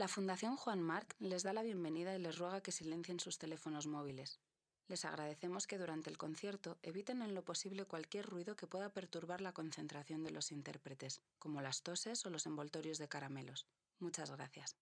La Fundación Juan Marc les da la bienvenida y les ruega que silencien sus teléfonos móviles. Les agradecemos que durante el concierto eviten en lo posible cualquier ruido que pueda perturbar la concentración de los intérpretes, como las toses o los envoltorios de caramelos. Muchas gracias.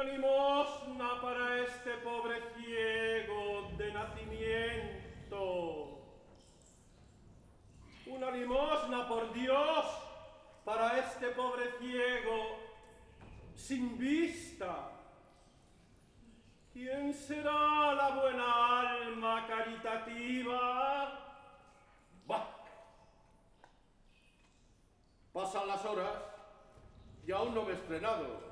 Una limosna para este pobre ciego de nacimiento. Una limosna, por Dios, para este pobre ciego sin vista. ¿Quién será la buena alma caritativa? Bah. Pasan las horas y aún no me he estrenado.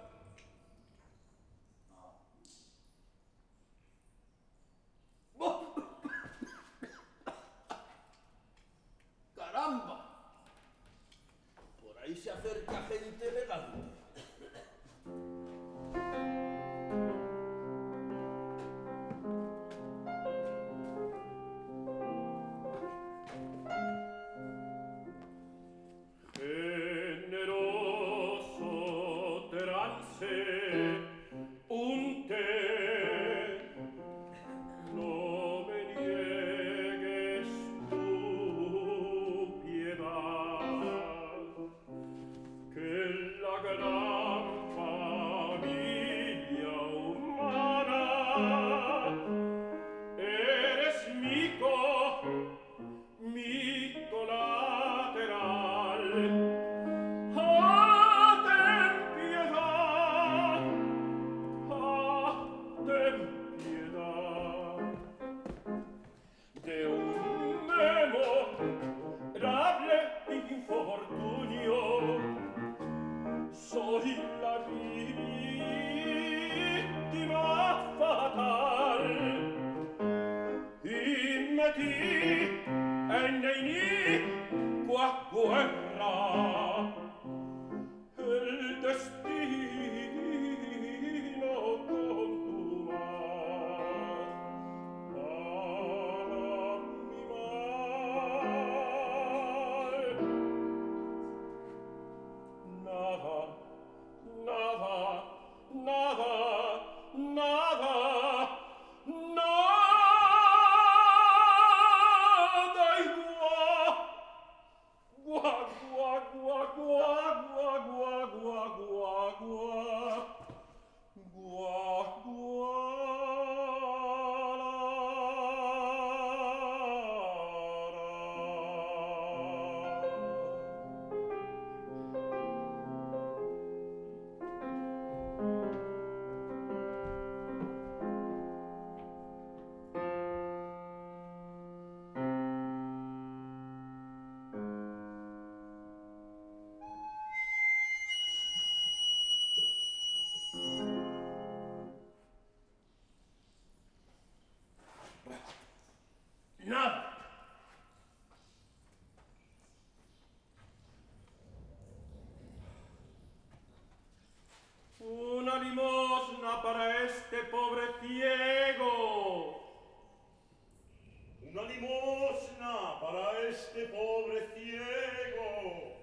Este pobre ciego.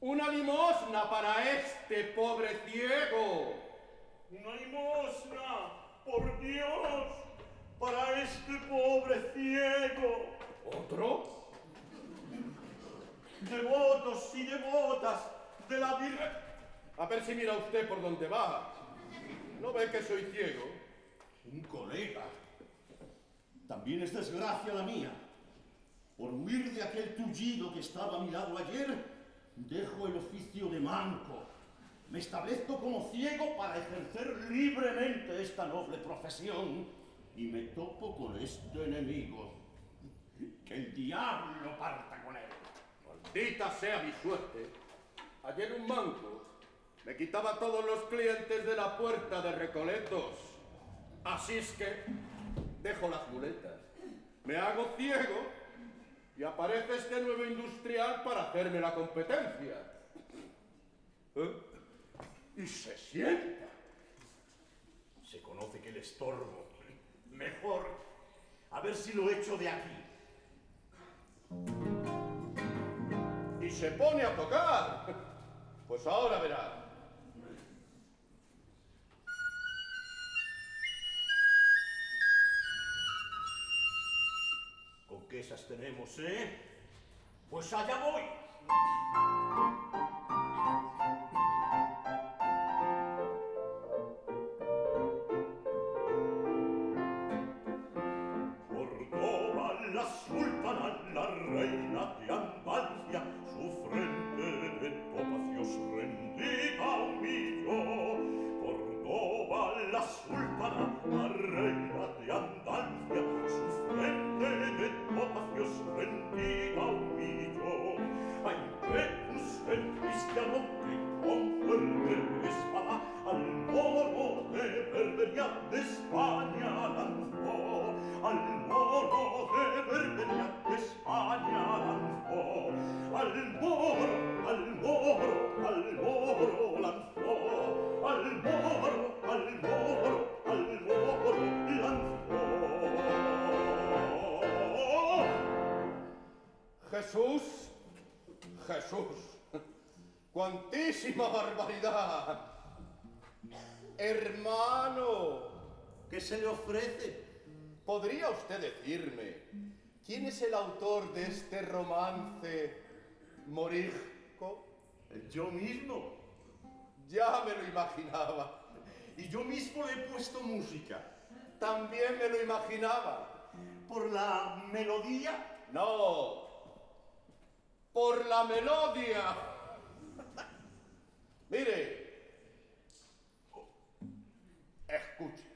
Una limosna para este pobre ciego. Una limosna, por Dios, para este pobre ciego. ¿Otro? Devotos y devotas de la Virgen. A ver si mira usted por dónde va. ¿No ve que soy ciego? Un colega. También es desgracia la mía. Por huir de aquel tullido que estaba a mi lado ayer, dejo el oficio de manco. Me establezco como ciego para ejercer libremente esta noble profesión y me topo con este enemigo. Que el diablo parta con él. Maldita sea mi suerte. Ayer un manco me quitaba todos los clientes de la puerta de Recoletos. Así es que dejo las muletas. Me hago ciego y aparece este nuevo industrial para hacerme la competencia. ¿Eh? Y se sienta. Se conoce que el estorbo. Mejor. A ver si lo echo de aquí. Y se pone a tocar. Pues ahora verá. ¿Con qué esas tenemos, eh? Pues allá voy. Jesús, Jesús, cuantísima barbaridad. Hermano, ¿qué se le ofrece? ¿Podría usted decirme quién es el autor de este romance morisco? Yo mismo. Ya me lo imaginaba. Y yo mismo le he puesto música. También me lo imaginaba. Por la melodía. No. Por la melodía. Mire. Escuche.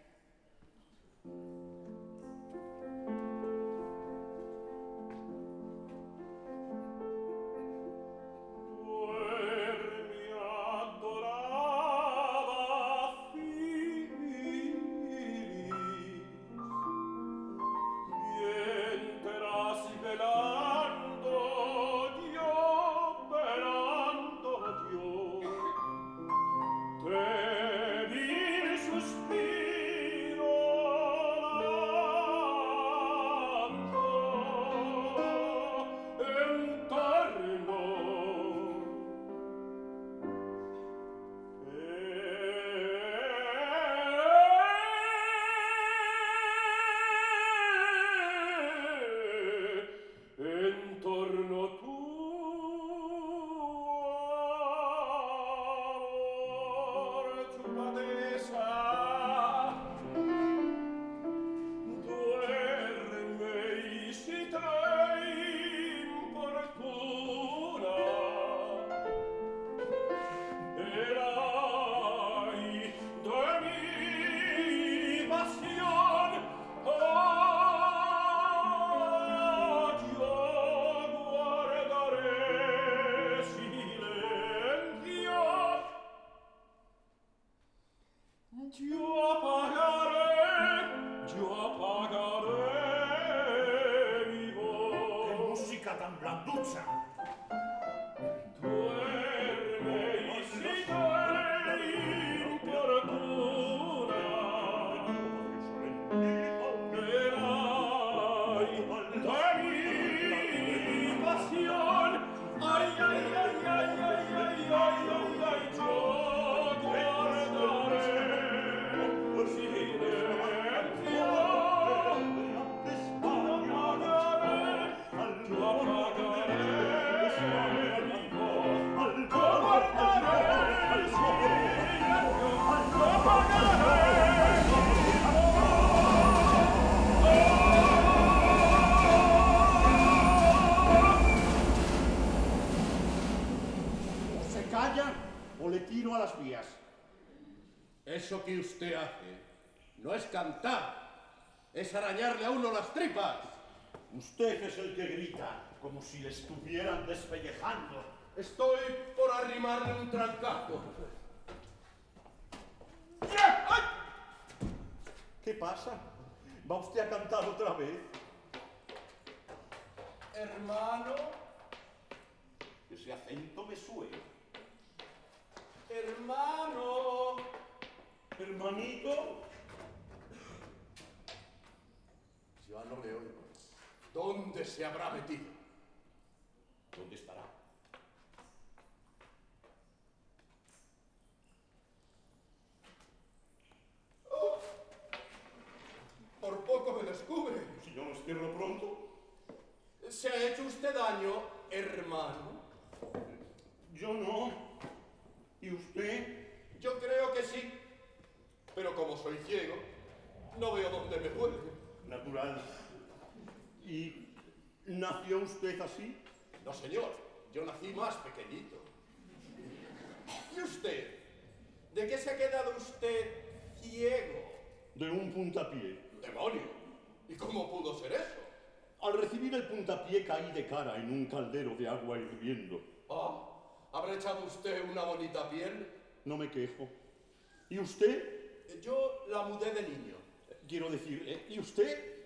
Eso que usted hace no es cantar, es arañarle a uno las tripas. Usted es el que grita, como si le estuvieran despellejando. Estoy por arrimarle un trancazo. ¿Qué pasa? ¿Va usted a cantar otra vez? Hermano, sia bravo e titolo. Usted así? No, señor. Yo nací más pequeñito. ¿Y usted? ¿De qué se ha quedado usted ciego? De un puntapié. ¡Demonio! ¿Y cómo pudo ser eso? Al recibir el puntapié caí de cara en un caldero de agua hirviendo. Ah, ¿habrá echado usted una bonita piel? No me quejo. ¿Y usted? Yo la mudé de niño. Quiero decir, ¿eh? ¿y usted?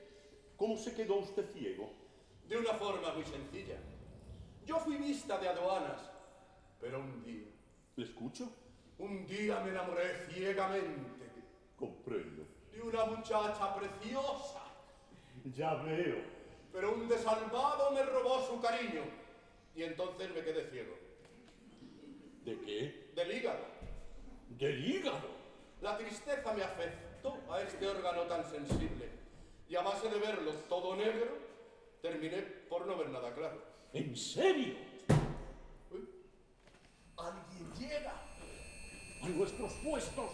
¿Cómo se quedó usted ciego? De una forma muy sencilla. Yo fui vista de aduanas, pero un día, ¿Le escucho? un día me enamoré ciegamente Comprendo. de una muchacha preciosa, Ya veo. pero un desalmado me robó su cariño Y entonces me quedé ciego. ¿De qué? Del hígado. Del hígado. La tristeza me afectó a este órgano tan sensible. Y a base de verlo todo negro, terminé por no ver nada claro. ¿En serio? Uy, Alguien llega a nuestros puestos.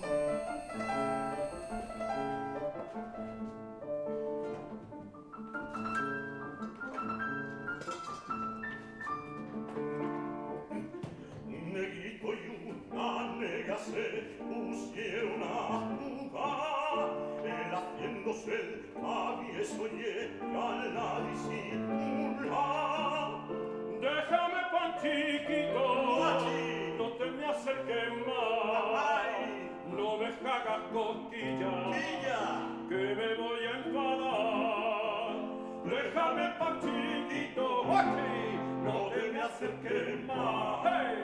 Negrito y una nega se pusieron a ciel avi e sogne alla disi là déjame pantiquito no te me acerques más no me hagas cosquillas que me voy a enfadar déjame pantiquito no te me acerques más hey!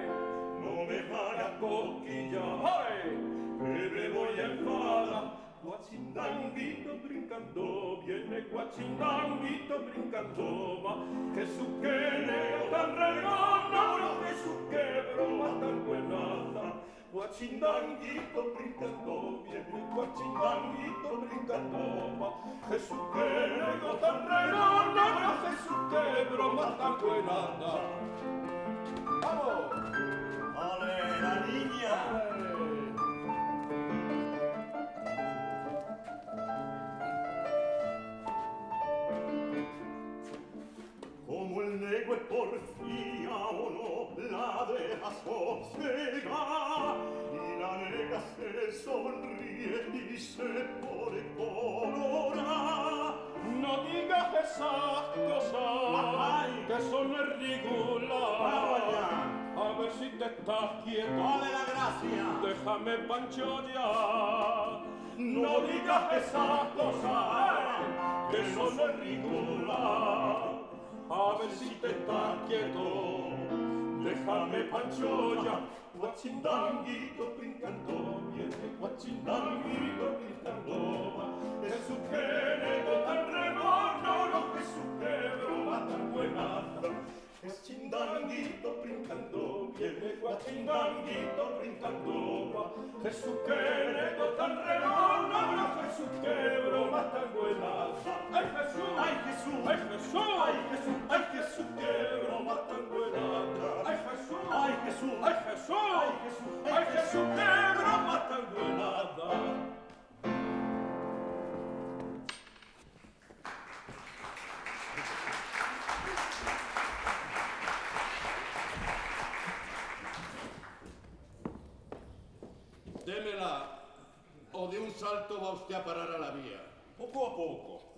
no me hagas cosquillas hey! que me voy a enfadar Guachindanguito brincando, viene guachindanguito brincando, va. Jesús que nega tan regona, no Jesús que broma tan buenada. Guachindanguito brincando, viene guachindanguito brincando, va. Jesús que nega tan regona, no Jesús que broma tan buenada. ¡Vamos! ¡Ale, la niña! sonríe y se pone colorada. No digas esas cosas que son ridículas. A ver si te estás quieto. Dale la gracia. Déjame pancho ya. No digas esas cosas que son ridículas. A ver si te estás quieto. Déjame pancho ya guacindanguito brincando viene guacindanguito brincando va e su che nego tan remono lo che su che va tan buenata guacindanguito brincando viene guacindanguito brincando va e su che nego tan remono lo che su che va tan buenata ai Gesù ai Gesù ai Gesù ai Gesù ai Gesù che va tan buenata ¡Ay Jesús! ¡Ay Jesús! ¡Ay Jesús! ¡Ay Jesús que broma tan buena! Démela, o de un salto va usted a parar a la vía. Poco a poco.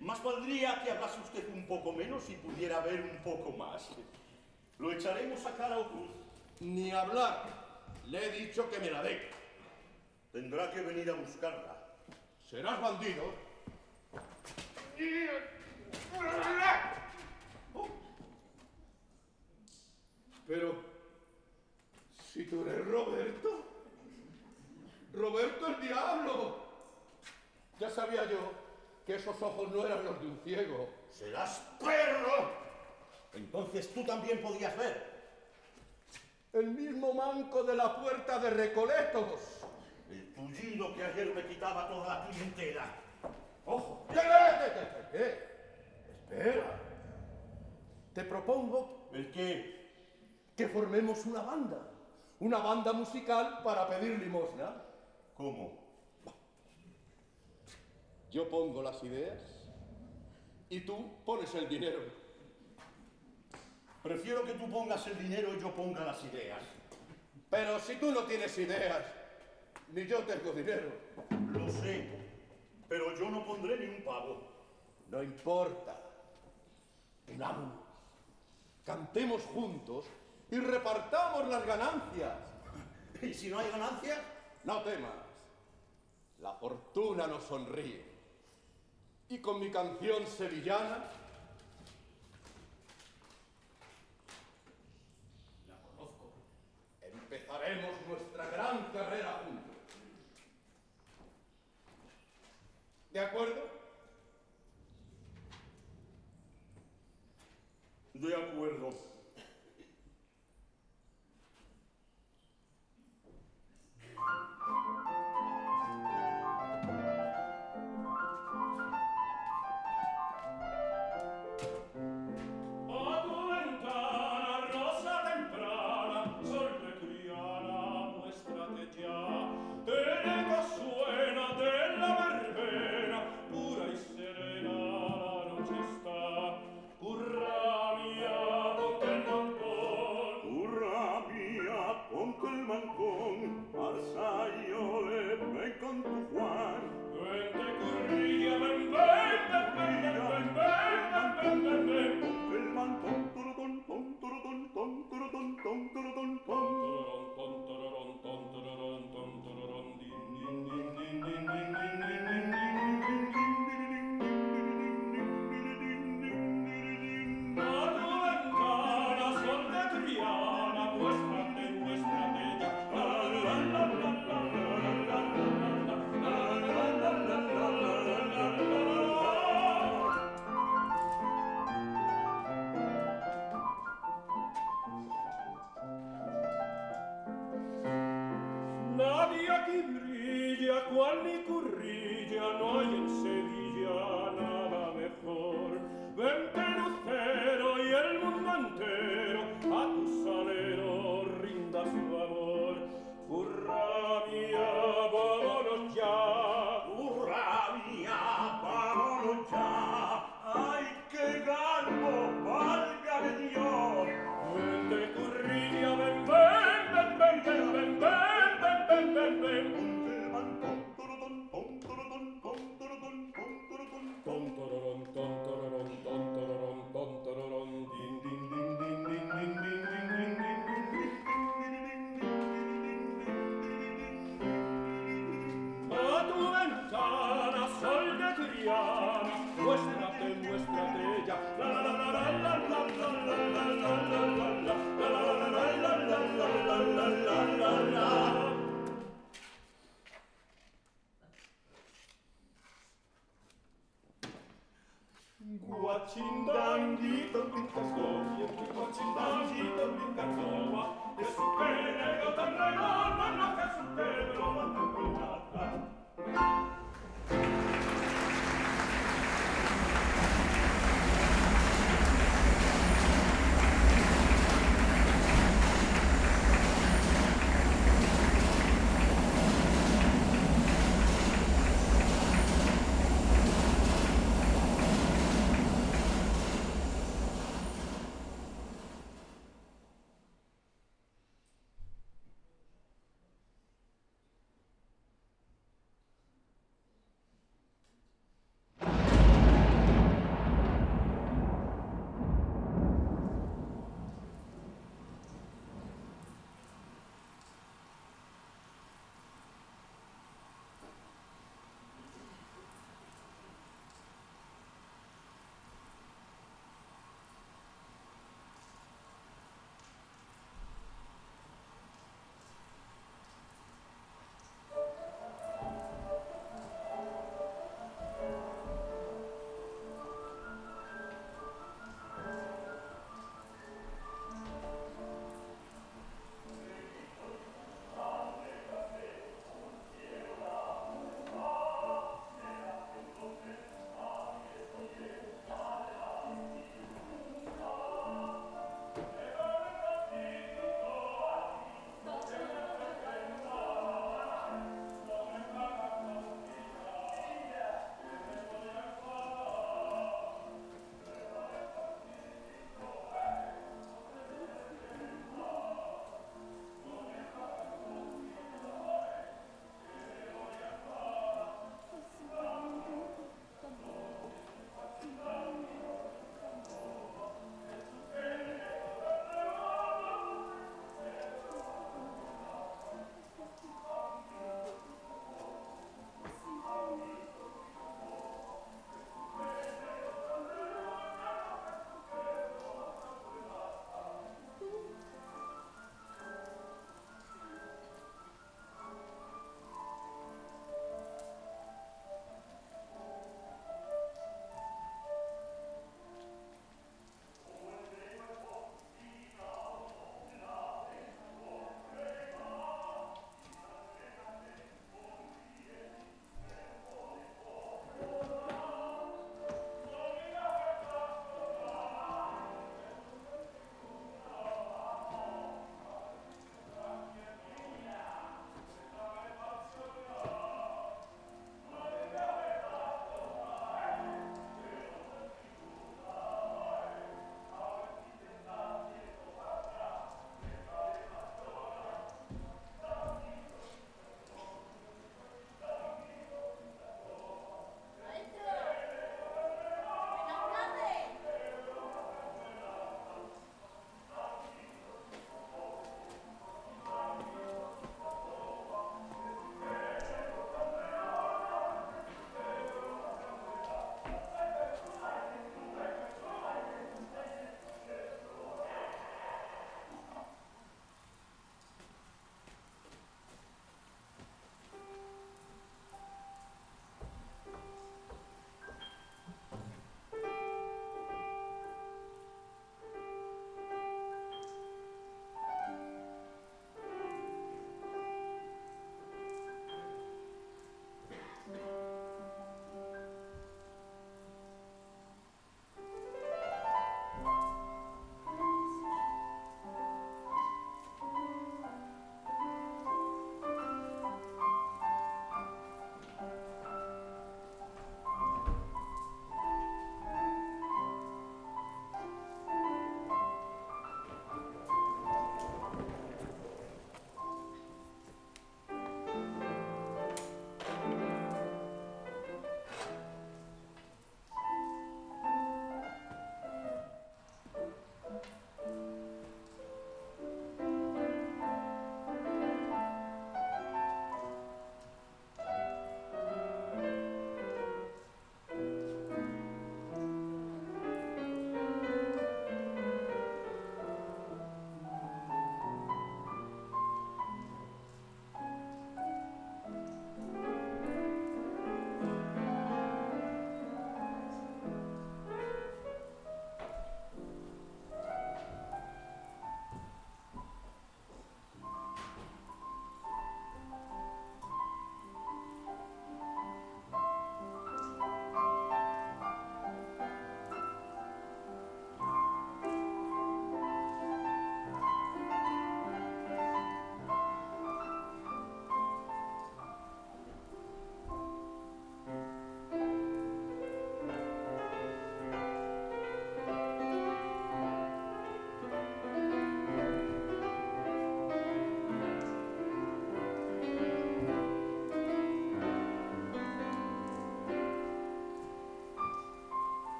Más valdría que hablase usted un poco menos y pudiera ver un poco más. Lo echaremos a cara o cruz. Ni hablar. Le he dicho que me la dé. Tendrá que venir a buscarla. ¿Serás bandido? Pero, si tú eres Roberto, Roberto el diablo. Ya sabía yo que esos ojos no eran los de un ciego. ¡Serás perro! Entonces tú también podías ver. El mismo manco de la puerta de Recoletos. El tullido que ayer me quitaba toda la clientela. ¡Ojo! ¿Qué, qué, qué, qué? Espera. Te propongo ¿El qué? que formemos una banda. Una banda musical para pedir limosna. ¿Cómo? Yo pongo las ideas y tú pones el dinero. Prefiero que tú pongas el dinero y yo ponga las ideas. Pero si tú no tienes ideas, ni yo tengo dinero. Lo sé, pero yo no pondré ni un pavo. No importa. Unámonos. Cantemos juntos y repartamos las ganancias. ¿Y si no hay ganancias? No temas. La fortuna nos sonríe. Y con mi canción sevillana. La conozco. Empezaremos nuestra gran carrera juntos. ¿De acuerdo? De acuerdo.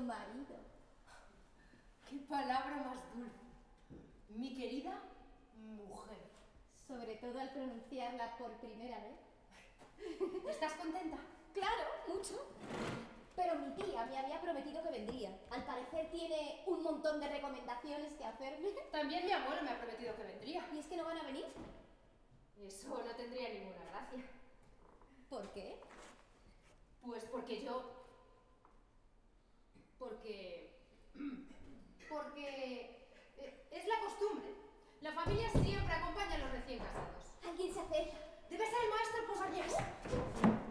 marido. Qué palabra más dulce. Mi querida mujer. Sobre todo al pronunciarla por primera vez. ¿Estás contenta? Claro, mucho. Pero mi tía me había prometido que vendría. Al parecer tiene un montón de recomendaciones que hacerme. También mi abuelo me ha prometido que vendría. ¿Y es que no van a venir? Eso no tendría ninguna gracia. ¿Por qué? Pues porque yo porque, porque eh, es la costumbre. La familia siempre acompaña a los recién casados. Alguien se acerca. Debe ser el maestro Posañas.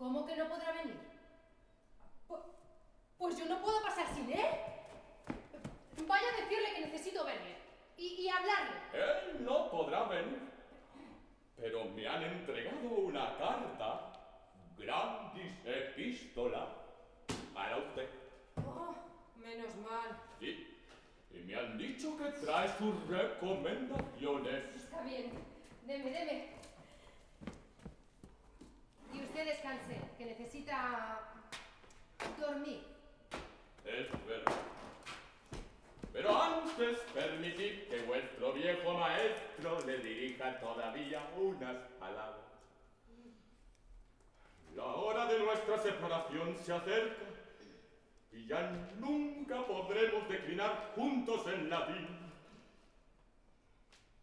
¿Cómo que no podrá venir? Pu- Pues yo no puedo pasar sin él. Vaya a decirle que necesito verle. Y, y hablarle. Él no podrá venir. Pero me han entregado una carta, grandis epístola, para usted. Oh, menos mal. Sí. Y me han dicho que trae sus recomendaciones. Está bien. Deme, deme. Usted descanse, que necesita dormir. Es verdad. Pero antes permitid que vuestro viejo maestro le dirija todavía unas palabras. La hora de nuestra separación se acerca y ya nunca podremos declinar juntos en la vida.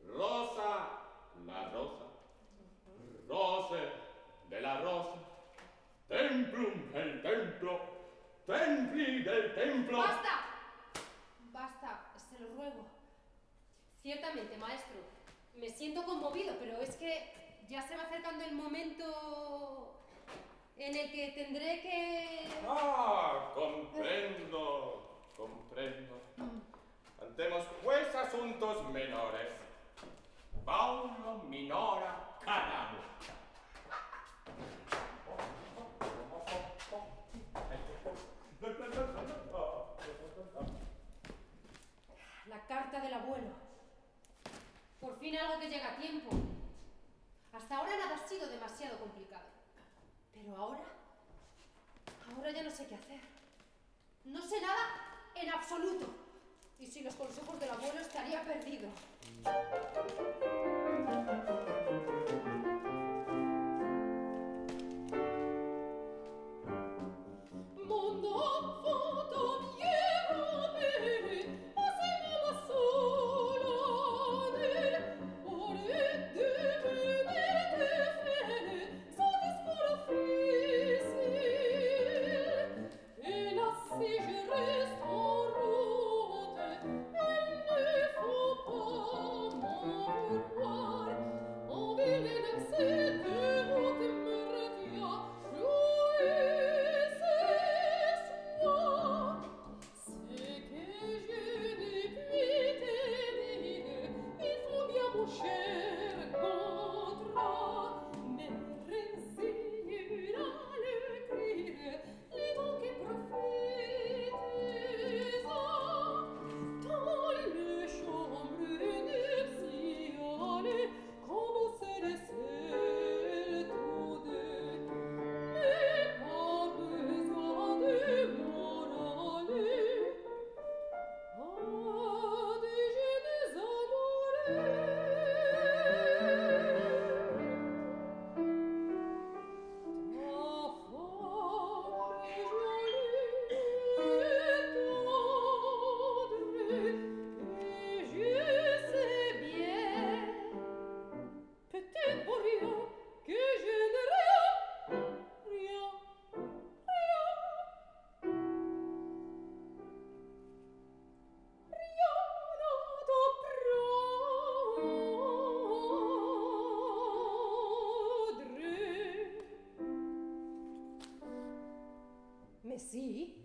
Rosa, la rosa, Rose de la rosa, templum el templo, templi del templo. ¡Basta! Basta, se lo ruego. Ciertamente, maestro, me siento conmovido, pero es que ya se va acercando el momento en el que tendré que... Ah, comprendo, comprendo. Cantemos pues asuntos menores. Paulo minora canamo. La carta del abuelo. Por fin algo que llega a tiempo. Hasta ahora nada ha sido demasiado complicado. Pero ahora... Ahora ya no sé qué hacer. No sé nada en absoluto. Y sin los consejos del abuelo estaría perdido. see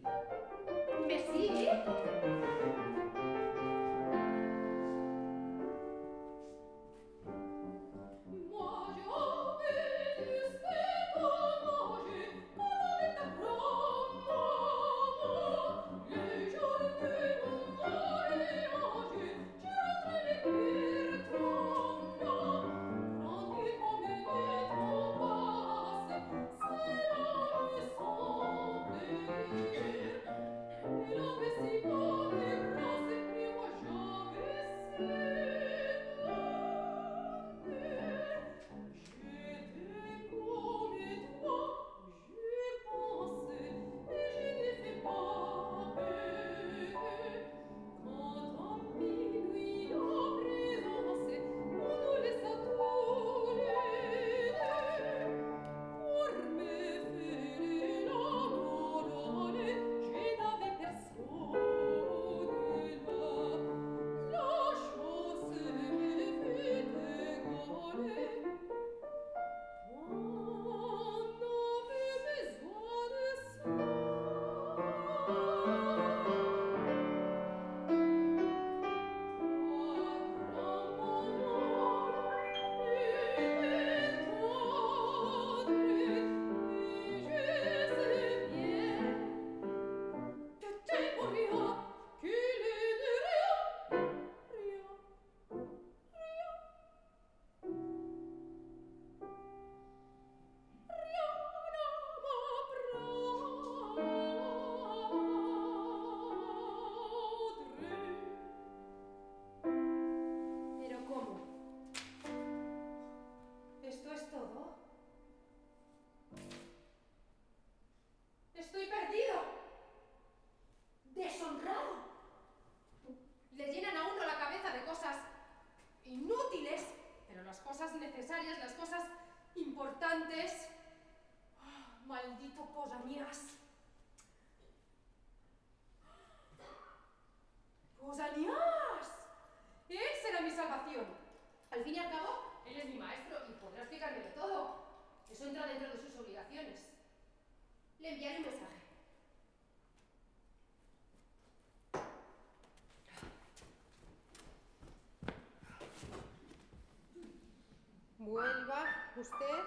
usted...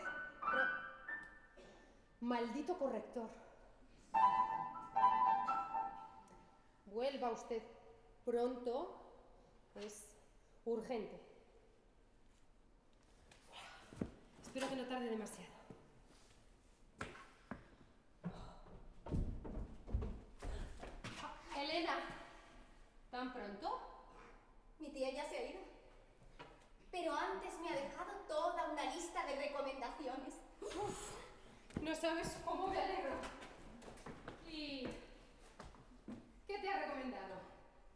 Maldito corrector. Vuelva usted pronto. Es urgente. Espero que no tarde demasiado. Elena, ¿tan pronto? Mi tía ya se ha ido. Pero antes me ha dejado toda una lista de recomendaciones. no sabes cómo me alegro. ¿Y qué te ha recomendado?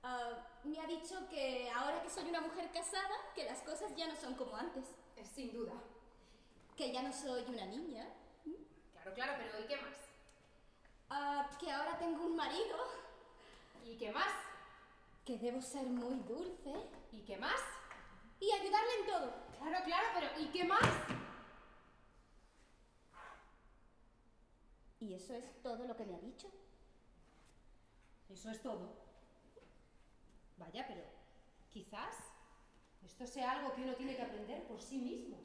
Ah, me ha dicho que ahora que soy una mujer casada, que las cosas ya no son como antes. Eh, sin duda. Que ya no soy una niña. Claro, claro, pero ¿y qué más? Ah, que ahora tengo un marido. ¿Y qué más? Que debo ser muy dulce. ¿Y qué más? y ayudarle en todo. Claro, claro, pero ¿y qué más? ¿Y eso es todo lo que me ha dicho? Eso es todo. Vaya, pero quizás esto sea algo que uno tiene que aprender por sí mismo.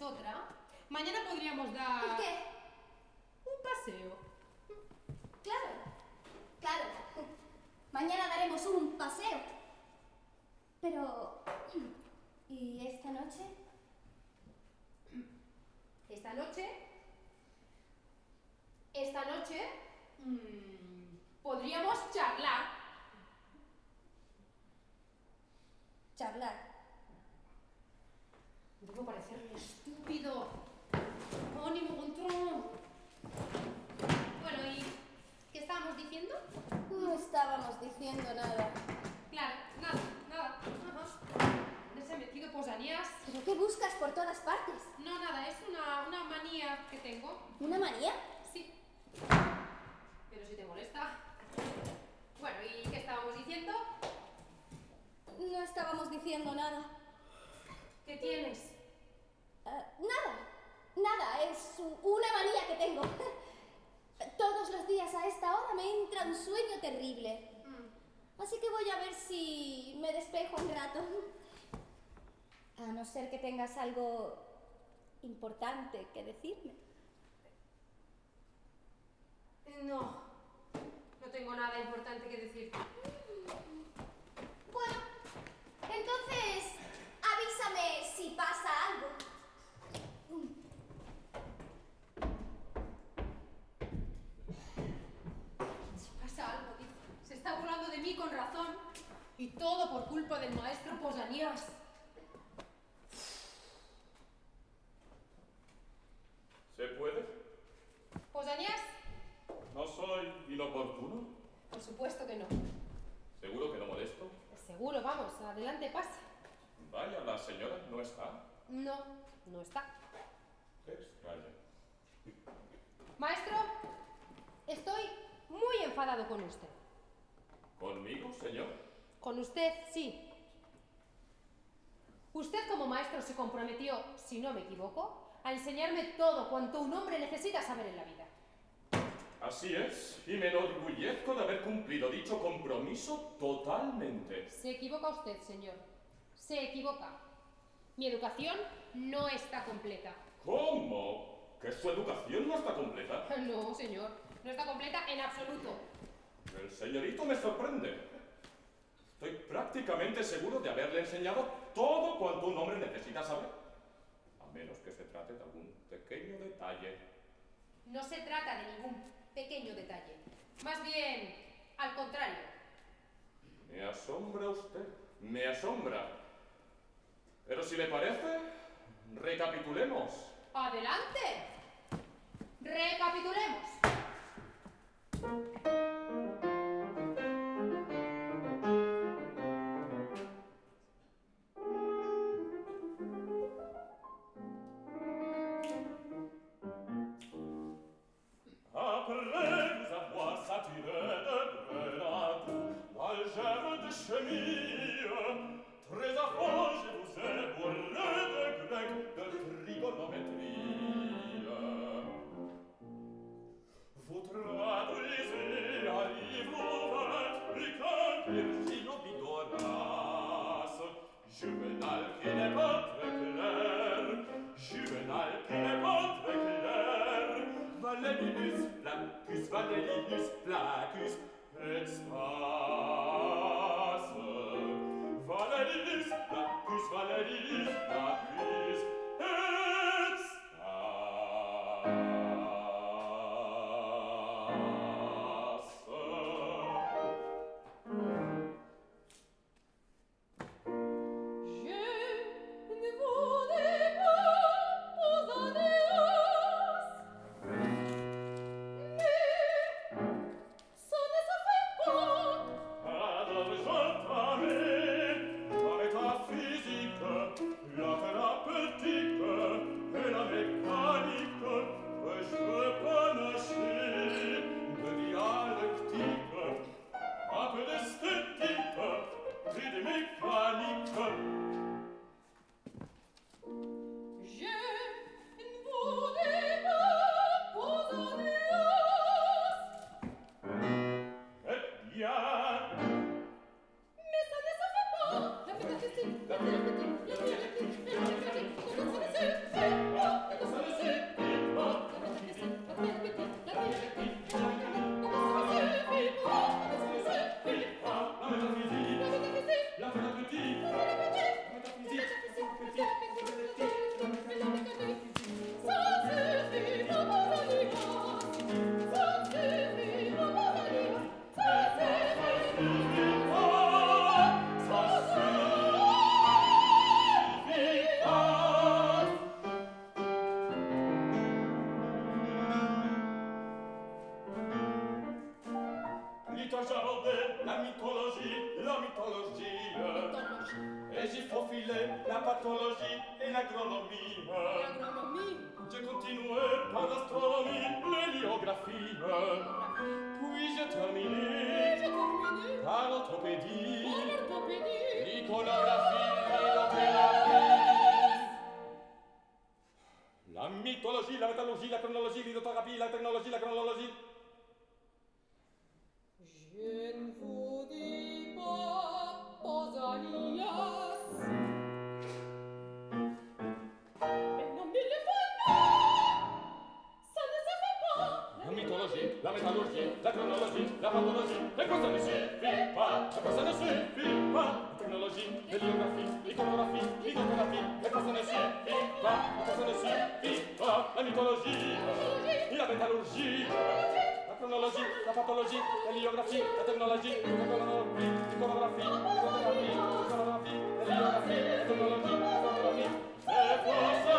otra. Mañana podríamos dar... algo importante que decirme. No, no tengo nada importante que decir. Bueno, entonces avísame si pasa algo. Si pasa algo, Se está burlando de mí con razón. Y todo por culpa del maestro Posanías. ¿Se puede? ¿Posanías? ¿No soy inoportuno? Por supuesto que no. ¿Seguro que no molesto? Seguro, vamos, adelante, pase. Vaya, la señora no está. No, no está. Qué extraño. Maestro, estoy muy enfadado con usted. ¿Conmigo, señor? Con usted, sí. Usted como maestro se comprometió, si no me equivoco, a enseñarme todo cuanto un hombre necesita saber en la vida. Así es, y me enorgullezco de haber cumplido dicho compromiso totalmente. Se equivoca usted, señor. Se equivoca. Mi educación no está completa. ¿Cómo? ¿Que su educación no está completa? No, señor. No está completa en absoluto. El señorito me sorprende. Estoy prácticamente seguro de haberle enseñado todo cuanto un hombre necesita saber. A menos que se trate de algún pequeño detalle. No se trata de ningún pequeño detalle. Más bien, al contrario. Me asombra usted, me asombra. Pero si le parece, recapitulemos. ¡Adelante! Recapitulemos. mille la patologie e l'agronomia. L'agronomia? Je continuais par l'astronomie, l'héliographie. Puis je terminais, je terminais par l'orthopédie, l'iconographie, l'opéraphie. La mythologie, la métallurgie, la chronologie, l'idotographie, la technologie, la chronologie. la patologie, e cosa ne significa, e cosa ne significa, la technologie, biografie, l'iconographie, l'iconographie, e cosa ne significa, e cosa ne significa, la mitologie, la métallurgie, la cronologie, la patologie, la biografie, la tecnologie, l'iconografie, l'iconographie, l'iconographie, l'iconografie, la biografie, la tecnologie, la cronologie,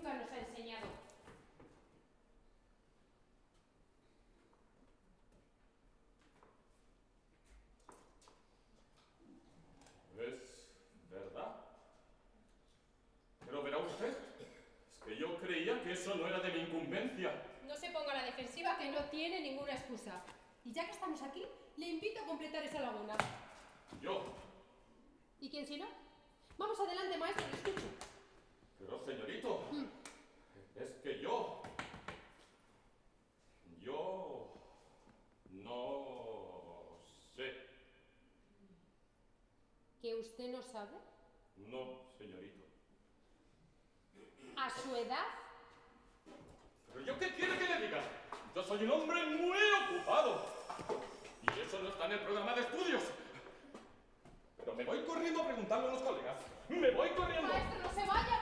nunca nos ha enseñado. Es verdad. Pero verá usted, es que yo creía que eso no era de mi incumbencia. No se ponga a la defensiva, que no tiene ninguna excusa. Y ya que estamos aquí, le invito a completar esa laguna. ¿Yo? ¿Y quién si no? Vamos adelante, maestro, disculpe. ¿Que usted no sabe? No, señorito. ¿A su edad? ¿Pero yo qué quiere que le diga? Yo soy un hombre muy ocupado. Y eso no está en el programa de estudios. Pero me voy corriendo a preguntarle a los colegas. ¡Me voy corriendo! Maestro, no se vaya.